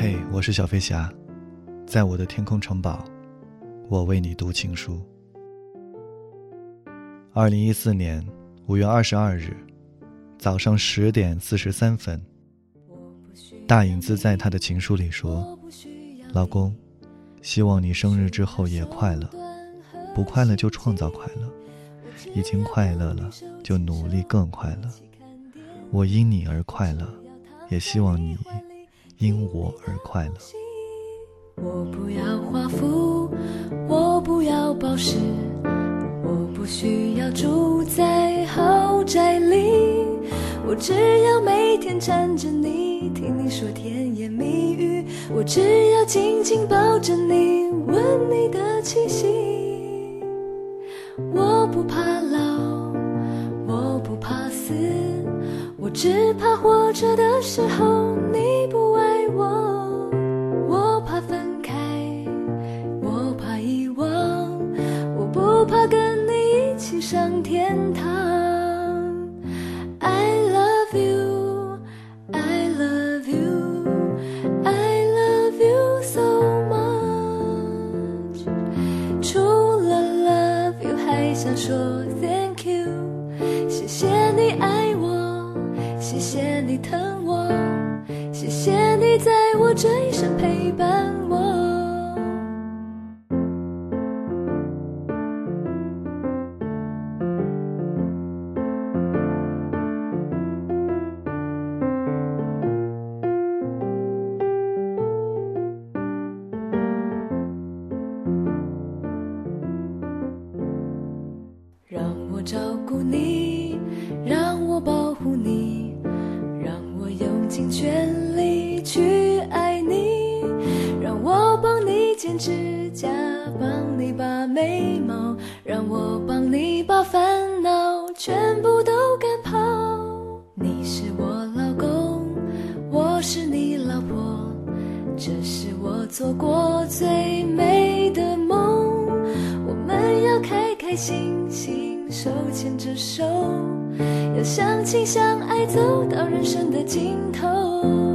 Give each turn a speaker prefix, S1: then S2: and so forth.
S1: 嘿我是小飞侠，在我的天空城堡，我为你读情书。二零一四年五月二十二日早上十点四十三分，大影子在他的情书里说：“老公，希望你生日之后也快乐，不快乐就创造快乐，已经快乐了就努力更快乐。我因你而快乐，也希望你。”因我而快乐。
S2: 我不要华服，我不要宝石，我不需要住在豪宅里，我只要每天缠着你，听你说甜言蜜语，我只要紧紧抱着你，闻你的气息。我不怕老，我不怕死，我只怕活着的时候怕跟你一起上天堂。I love you, I love you, I love you so much。除了 love you，还想说 thank you。谢谢你爱我，谢谢你疼我，谢谢你在我这一生陪伴我。我照顾你，让我保护你，让我用尽全力去爱你，让我帮你剪指甲，帮你把眉毛，让我帮你把烦恼全部都赶跑。你是我老公，我是你老婆，这是我做过最美的梦。我们要开开心心。手牵着手，要相亲相爱，走到人生的尽头。